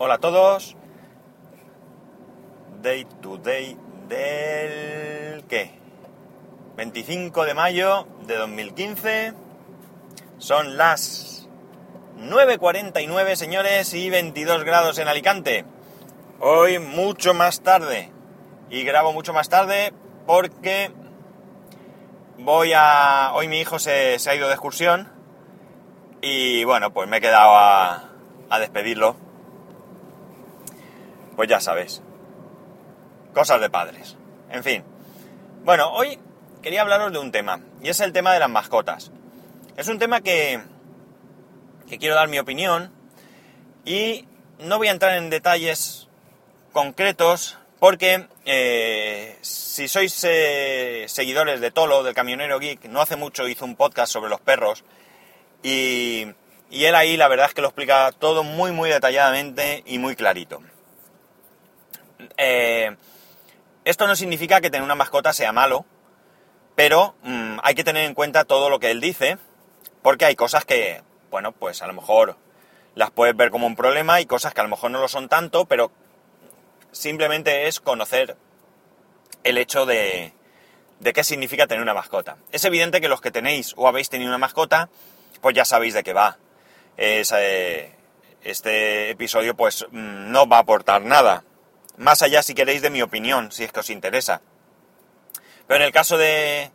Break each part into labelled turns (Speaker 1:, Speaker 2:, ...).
Speaker 1: Hola a todos. Day to day del... ¿qué? 25 de mayo de 2015. Son las 9.49 señores y 22 grados en Alicante. Hoy mucho más tarde. Y grabo mucho más tarde porque voy a... Hoy mi hijo se, se ha ido de excursión. Y bueno, pues me he quedado a, a despedirlo. Pues ya sabes. Cosas de padres. En fin. Bueno, hoy quería hablaros de un tema. Y es el tema de las mascotas. Es un tema que, que quiero dar mi opinión. Y no voy a entrar en detalles concretos porque eh, si sois eh, seguidores de Tolo, del camionero geek, no hace mucho hizo un podcast sobre los perros y, y él ahí la verdad es que lo explica todo muy muy detalladamente y muy clarito. Eh, esto no significa que tener una mascota sea malo, pero mm, hay que tener en cuenta todo lo que él dice, porque hay cosas que, bueno, pues a lo mejor las puedes ver como un problema y cosas que a lo mejor no lo son tanto, pero simplemente es conocer el hecho de, de qué significa tener una mascota. Es evidente que los que tenéis o habéis tenido una mascota, pues ya sabéis de qué va. Es, eh, este episodio pues mm, no va a aportar nada. Más allá, si queréis, de mi opinión, si es que os interesa. Pero en el caso de,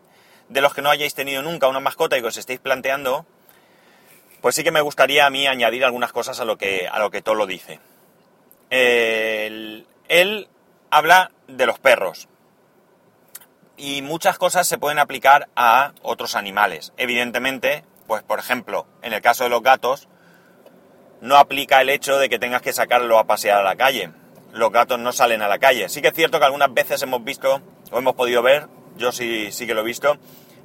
Speaker 1: de los que no hayáis tenido nunca una mascota y que os estéis planteando, pues sí que me gustaría a mí añadir algunas cosas a lo que, a lo que Tolo dice. él habla de los perros. Y muchas cosas se pueden aplicar a otros animales. Evidentemente, pues por ejemplo, en el caso de los gatos, no aplica el hecho de que tengas que sacarlo a pasear a la calle los gatos no salen a la calle. Sí que es cierto que algunas veces hemos visto, o hemos podido ver, yo sí, sí que lo he visto,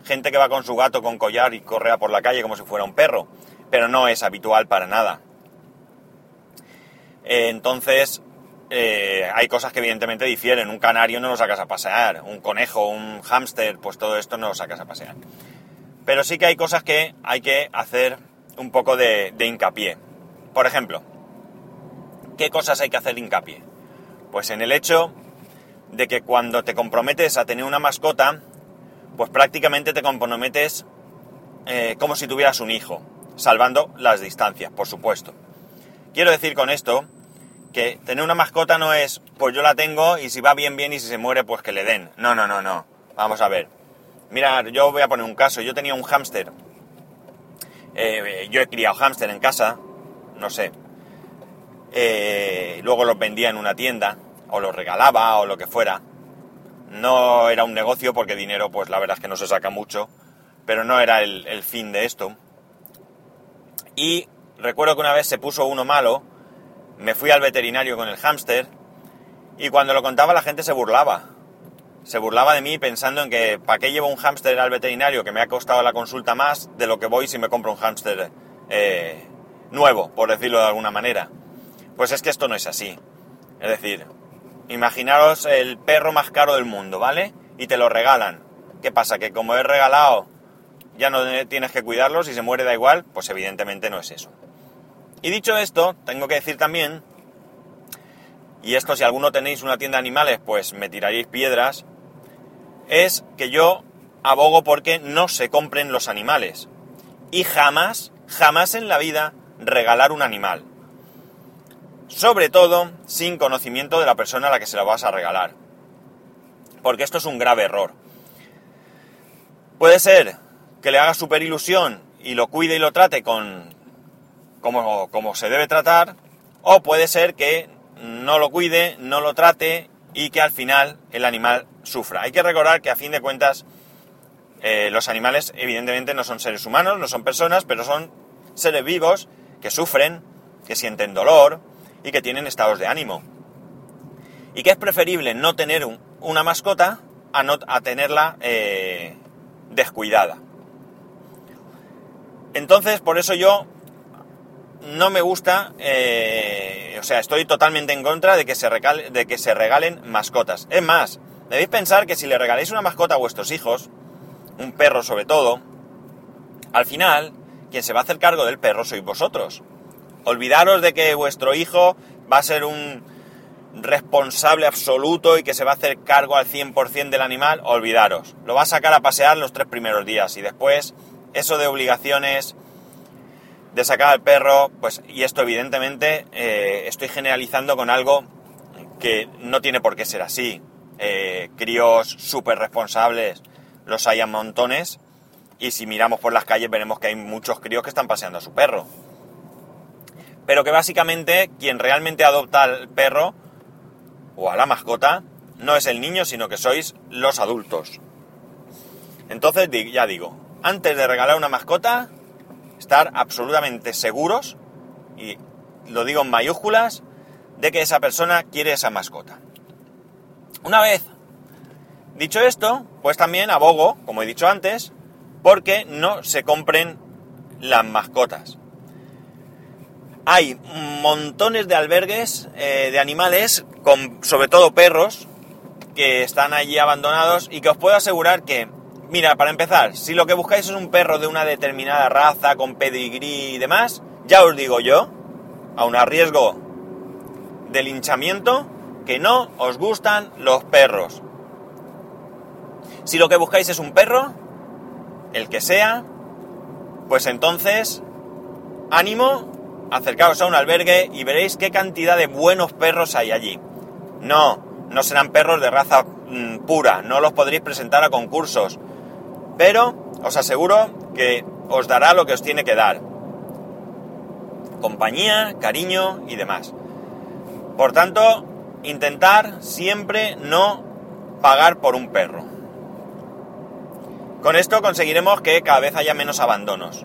Speaker 1: gente que va con su gato con collar y correa por la calle como si fuera un perro, pero no es habitual para nada. Entonces, eh, hay cosas que evidentemente difieren. Un canario no lo sacas a pasear, un conejo, un hámster, pues todo esto no lo sacas a pasear. Pero sí que hay cosas que hay que hacer un poco de, de hincapié. Por ejemplo, ¿qué cosas hay que hacer hincapié? Pues en el hecho de que cuando te comprometes a tener una mascota, pues prácticamente te comprometes eh, como si tuvieras un hijo, salvando las distancias, por supuesto. Quiero decir con esto que tener una mascota no es, pues yo la tengo y si va bien, bien y si se muere, pues que le den. No, no, no, no. Vamos a ver. Mira, yo voy a poner un caso. Yo tenía un hámster. Eh, yo he criado hámster en casa, no sé, eh, luego los vendía en una tienda, o los regalaba, o lo que fuera. No era un negocio porque dinero, pues la verdad es que no se saca mucho, pero no era el, fin de esto. Y recuerdo que una vez se puso uno malo, me fui al veterinario con el hámster, y cuando lo contaba la gente se burlaba. Se burlaba de mí pensando en que ¿para qué llevo un hámster al veterinario que me ha costado la consulta más de lo que voy si me compro un hámster eh, nuevo, por decirlo de alguna manera? Pues es que esto no es así. Es decir, imaginaros el perro más caro del mundo, ¿vale? Y te lo regalan. ¿Qué pasa? Que como es regalado, ya no tienes que cuidarlo, si se muere da igual, pues evidentemente no es eso. Y dicho esto, tengo que decir también, y esto si alguno tenéis una tienda de animales, pues me tiraréis piedras, es que yo abogo porque no se compren los animales. Y jamás, jamás en la vida regalar un animal sobre todo sin conocimiento de la persona a la que se la vas a regalar. Porque esto es un grave error. Puede ser que le haga super ilusión y lo cuide y lo trate con como, como se debe tratar, o puede ser que no lo cuide, no lo trate y que al final el animal sufra. Hay que recordar que a fin de cuentas eh, los animales evidentemente no son seres humanos, no son personas, pero son seres vivos que sufren, que sienten dolor, y que tienen estados de ánimo. Y que es preferible no tener una mascota a, no, a tenerla eh, descuidada. Entonces, por eso yo no me gusta, eh, o sea, estoy totalmente en contra de que, se de que se regalen mascotas. Es más, debéis pensar que si le regaláis una mascota a vuestros hijos, un perro sobre todo, al final, quien se va a hacer cargo del perro sois vosotros. Olvidaros de que vuestro hijo va a ser un responsable absoluto y que se va a hacer cargo al 100% del animal, olvidaros. Lo va a sacar a pasear los tres primeros días y después eso de obligaciones de sacar al perro, pues, y esto evidentemente eh, estoy generalizando con algo que no tiene por qué ser así. Eh, críos súper responsables los hay a montones y si miramos por las calles veremos que hay muchos críos que están paseando a su perro. Pero que básicamente quien realmente adopta al perro o a la mascota no es el niño, sino que sois los adultos. Entonces, ya digo, antes de regalar una mascota, estar absolutamente seguros, y lo digo en mayúsculas, de que esa persona quiere esa mascota. Una vez dicho esto, pues también abogo, como he dicho antes, porque no se compren las mascotas. Hay montones de albergues eh, de animales, con, sobre todo perros, que están allí abandonados y que os puedo asegurar que, mira, para empezar, si lo que buscáis es un perro de una determinada raza, con pedigrí y demás, ya os digo yo, a un riesgo de linchamiento, que no os gustan los perros. Si lo que buscáis es un perro, el que sea, pues entonces, ánimo, acercaos a un albergue y veréis qué cantidad de buenos perros hay allí. No, no serán perros de raza mm, pura, no los podréis presentar a concursos, pero os aseguro que os dará lo que os tiene que dar. Compañía, cariño y demás. Por tanto, intentar siempre no pagar por un perro. Con esto conseguiremos que cada vez haya menos abandonos.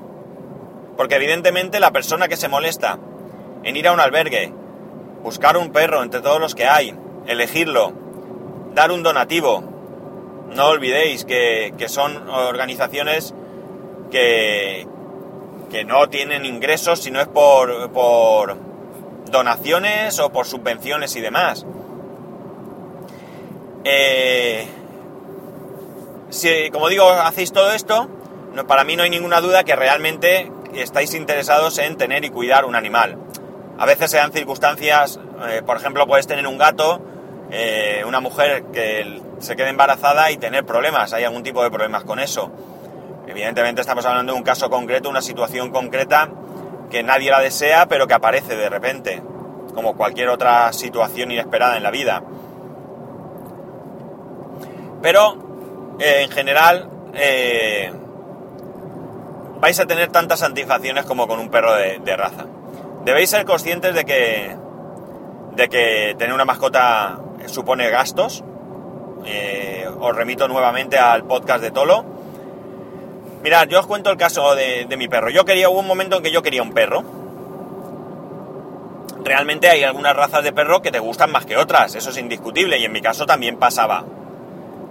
Speaker 1: Porque evidentemente la persona que se molesta en ir a un albergue, buscar un perro entre todos los que hay, elegirlo, dar un donativo, no olvidéis que, son organizaciones que, que, no tienen ingresos si no es por, por donaciones o por subvenciones y demás. Eh, si, como digo, hacéis todo esto, para mí no hay ninguna duda que realmente estáis interesados en tener y cuidar un animal. A veces se dan circunstancias, eh, por ejemplo, puedes tener un gato, eh, una mujer que se quede embarazada y tener problemas, hay algún tipo de problemas con eso. Evidentemente estamos hablando de un caso concreto, una situación concreta que nadie la desea, pero que aparece de repente, como cualquier otra situación inesperada en la vida. Pero en general eh, vais a tener tantas satisfacciones como con un perro de, raza. Debéis ser conscientes de que, de que tener una mascota supone gastos. Eh, os remito nuevamente al podcast de Tolo. Mirad, yo os cuento el caso de, de mi perro. Yo quería, hubo un momento en que yo quería un perro. Realmente hay algunas razas de perro que te gustan más que otras, eso es indiscutible, y en mi caso también pasaba.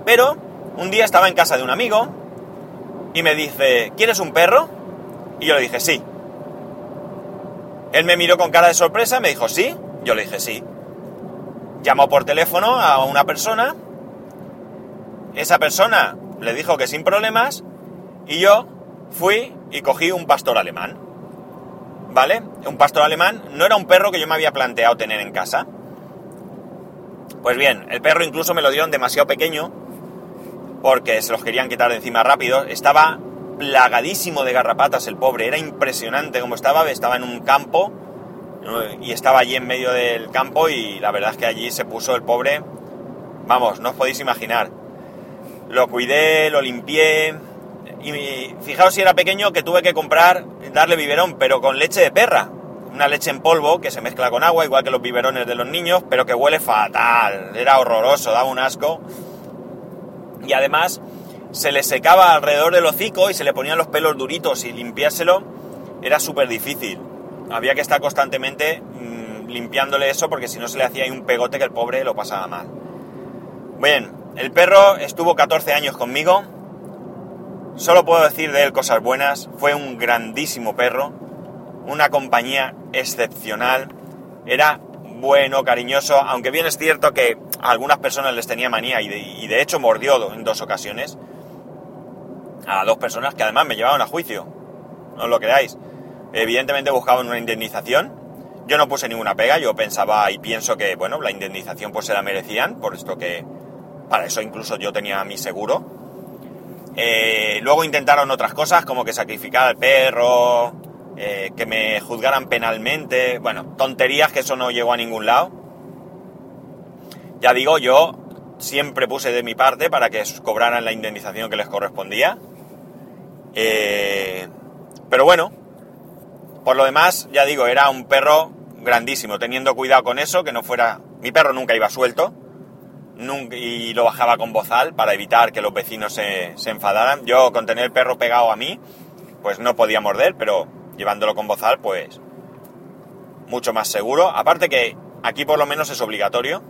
Speaker 1: Pero un día estaba en casa de un amigo y me dice, ¿quieres un perro? Y yo le dije, sí. Él me miró con cara de sorpresa, me dijo, sí. Yo le dije, sí. Llamó por teléfono a una persona. Esa persona le dijo que sin problemas. Y yo fui y cogí un pastor alemán. ¿Vale? Un pastor alemán no era un perro que yo me había planteado tener en casa. Pues bien, el perro incluso me lo dieron demasiado pequeño porque se los querían quitar de encima rápido. Estaba plagadísimo de garrapatas el pobre, era impresionante como estaba, estaba en un campo y estaba allí en medio del campo y la verdad es que allí se puso el pobre, vamos, no os podéis imaginar. Lo cuidé, lo limpié y fijaos si era pequeño que tuve que comprar, darle biberón, pero con leche de perra. Una leche en polvo que se mezcla con agua, igual que los biberones de los niños, pero que huele fatal. Era horroroso, daba un asco y además se le secaba alrededor del hocico y se le ponían los pelos duritos y limpiárselo era súper difícil. Había que estar constantemente mm, limpiándole eso porque si no se le hacía ahí un pegote que el pobre lo pasaba mal. Bien, el perro estuvo 14 años conmigo. Solo puedo decir de él cosas buenas. Fue un grandísimo perro. Una compañía excepcional. Era bueno, cariñoso, aunque bien es cierto que algunas personas les tenía manía y de, hecho mordió en dos ocasiones a dos personas que además me llevaban a juicio, no os lo creáis. Evidentemente buscaban una indemnización, Yo no puse ninguna pega, yo pensaba y pienso que, bueno, la indemnización pues se la merecían, por esto que, para eso incluso yo tenía mi seguro. Eh, luego intentaron otras cosas, como que sacrificar al perro, eh, que me juzgaran penalmente, bueno, tonterías que eso no llegó a ningún lado. Ya digo, yo siempre puse de mi parte para que cobraran la indemnización que les correspondía. Eh, pero bueno, por lo demás, ya digo, era un perro grandísimo, teniendo cuidado con eso, que no fuera... Mi perro nunca iba suelto y lo bajaba con bozal para evitar que los vecinos se, se, enfadaran. Yo con tener el perro pegado a mí, pues no podía morder, pero llevándolo con bozal, pues mucho más seguro. Aparte que aquí por lo menos es obligatorio,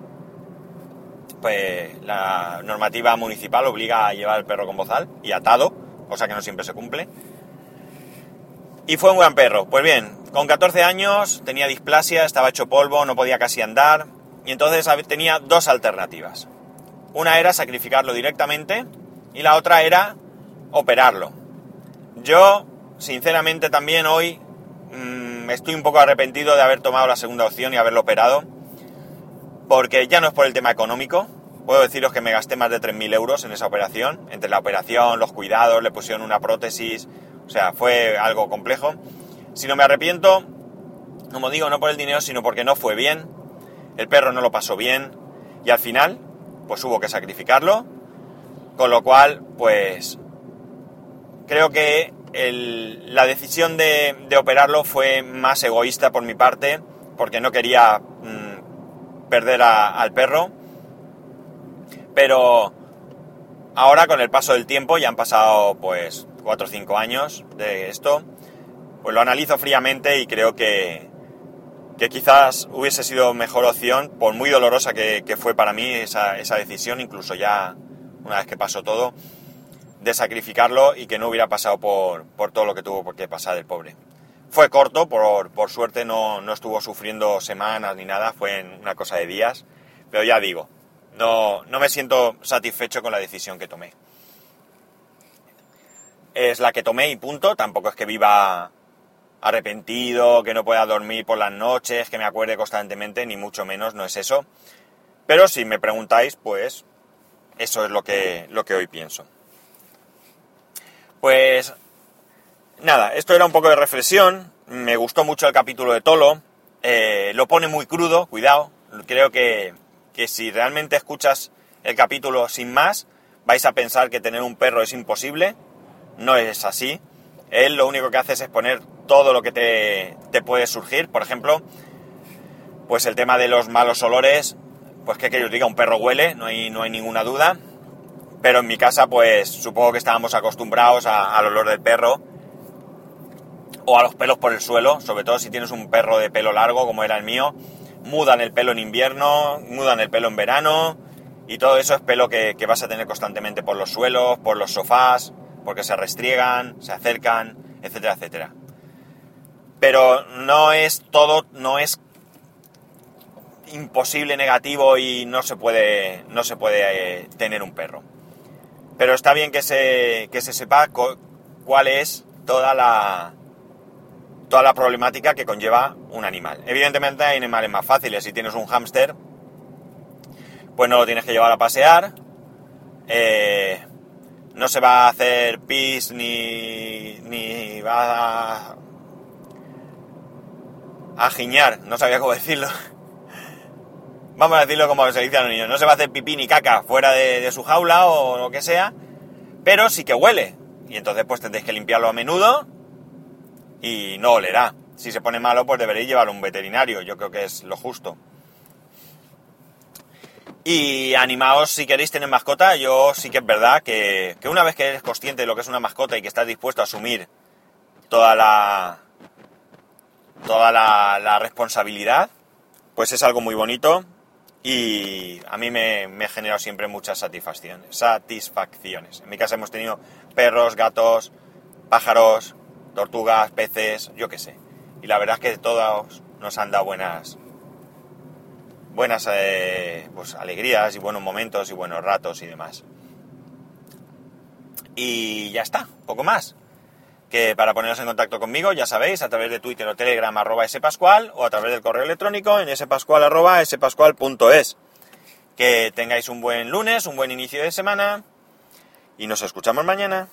Speaker 1: pues la normativa municipal obliga a llevar el perro con bozal y atado, cosa que no siempre se cumple. Y fue un gran perro. Pues bien, con 14 años tenía displasia, estaba hecho polvo, no podía casi andar. Y entonces tenía dos alternativas. Una era sacrificarlo directamente y la otra era operarlo. Yo, sinceramente, también hoy mmm, estoy un poco arrepentido de haber tomado la segunda opción y haberlo operado. Porque ya no es por el tema económico. Puedo deciros que me gasté más de 3.000 euros en esa operación. Entre la operación, los cuidados, le pusieron una prótesis, o sea, fue algo complejo. Si no me arrepiento, como digo, no por el dinero, sino porque no fue bien, el perro no lo pasó bien y al final, pues hubo que sacrificarlo, con lo cual, pues creo que el, la decisión de, de, operarlo fue más egoísta por mi parte, porque no quería mmm, perder al perro, pero ahora con el paso del tiempo, ya han pasado pues 4 o 5 años de esto, pues lo analizo fríamente y creo que, que quizás hubiese sido mejor opción, por muy dolorosa que, fue para mí esa, esa, decisión, incluso ya una vez que pasó todo, de sacrificarlo y que no hubiera pasado por, por todo lo que tuvo que pasar el pobre. Fue corto, por, por suerte no, no, estuvo sufriendo semanas ni nada, fue en una cosa de días, pero ya digo, no, no me siento satisfecho con la decisión que tomé es la que tomé y punto. Tampoco es que viva arrepentido, que no pueda dormir por las noches, que me acuerde constantemente, ni mucho menos, no es eso. Pero si me preguntáis, pues eso es lo que, lo que hoy pienso. Pues nada, esto era un poco de reflexión. Me gustó mucho el capítulo de Tolo. Eh, lo pone muy crudo, cuidado. Creo que, que si realmente escuchas el capítulo sin más, vais a pensar que tener un perro es imposible no es así. Él lo único que hace es exponer todo lo que te, te puede surgir. Por ejemplo, pues el tema de los malos olores, pues que que os diga, un perro huele, no hay, no hay ninguna duda. Pero en mi casa, pues supongo que estábamos acostumbrados al olor del perro o a los pelos por el suelo, sobre todo si tienes un perro de pelo largo como era el mío. Mudan el pelo en invierno, mudan el pelo en verano y todo eso es pelo que, vas a tener constantemente por los suelos, por los sofás, porque se restriegan, se acercan, etcétera, etcétera. Pero no es todo, no es imposible negativo y no se puede, no se puede eh, tener un perro. Pero está bien que se, que se sepa cuál es toda la, toda la problemática que conlleva un animal. Evidentemente hay animales más fáciles. Si tienes un hámster, pues no lo tienes que llevar a pasear. Eh, no se va a hacer pis ni, ni va a, a giñar, no sabía cómo decirlo. Vamos a decirlo como se dice a los niños, no se va a hacer pipí ni caca fuera de, de su jaula o lo que sea, pero sí que huele. Y entonces pues tendréis que limpiarlo a menudo y no olerá. Si se pone malo pues deberéis llevarlo a un veterinario, yo creo que es lo justo. Y animaos si queréis tener mascota, yo sí que es verdad que, que, una vez que eres consciente de lo que es una mascota y que estás dispuesto a asumir toda la toda la, la responsabilidad, pues es algo muy bonito y a mí me, me ha generado siempre muchas satisfacciones, satisfacciones. En mi casa hemos tenido perros, gatos, pájaros, tortugas, peces, yo qué sé. Y la verdad es que todos nos han dado buenas, buenas eh, pues, alegrías y buenos momentos y buenos ratos y demás. Y ya está, poco más. que para poneros en contacto conmigo, ya sabéis, a través de Twitter o Telegram arroba spascual o a través del correo electrónico en spascual arroba spascual.es. Que tengáis un buen lunes, un buen inicio de semana y nos escuchamos mañana.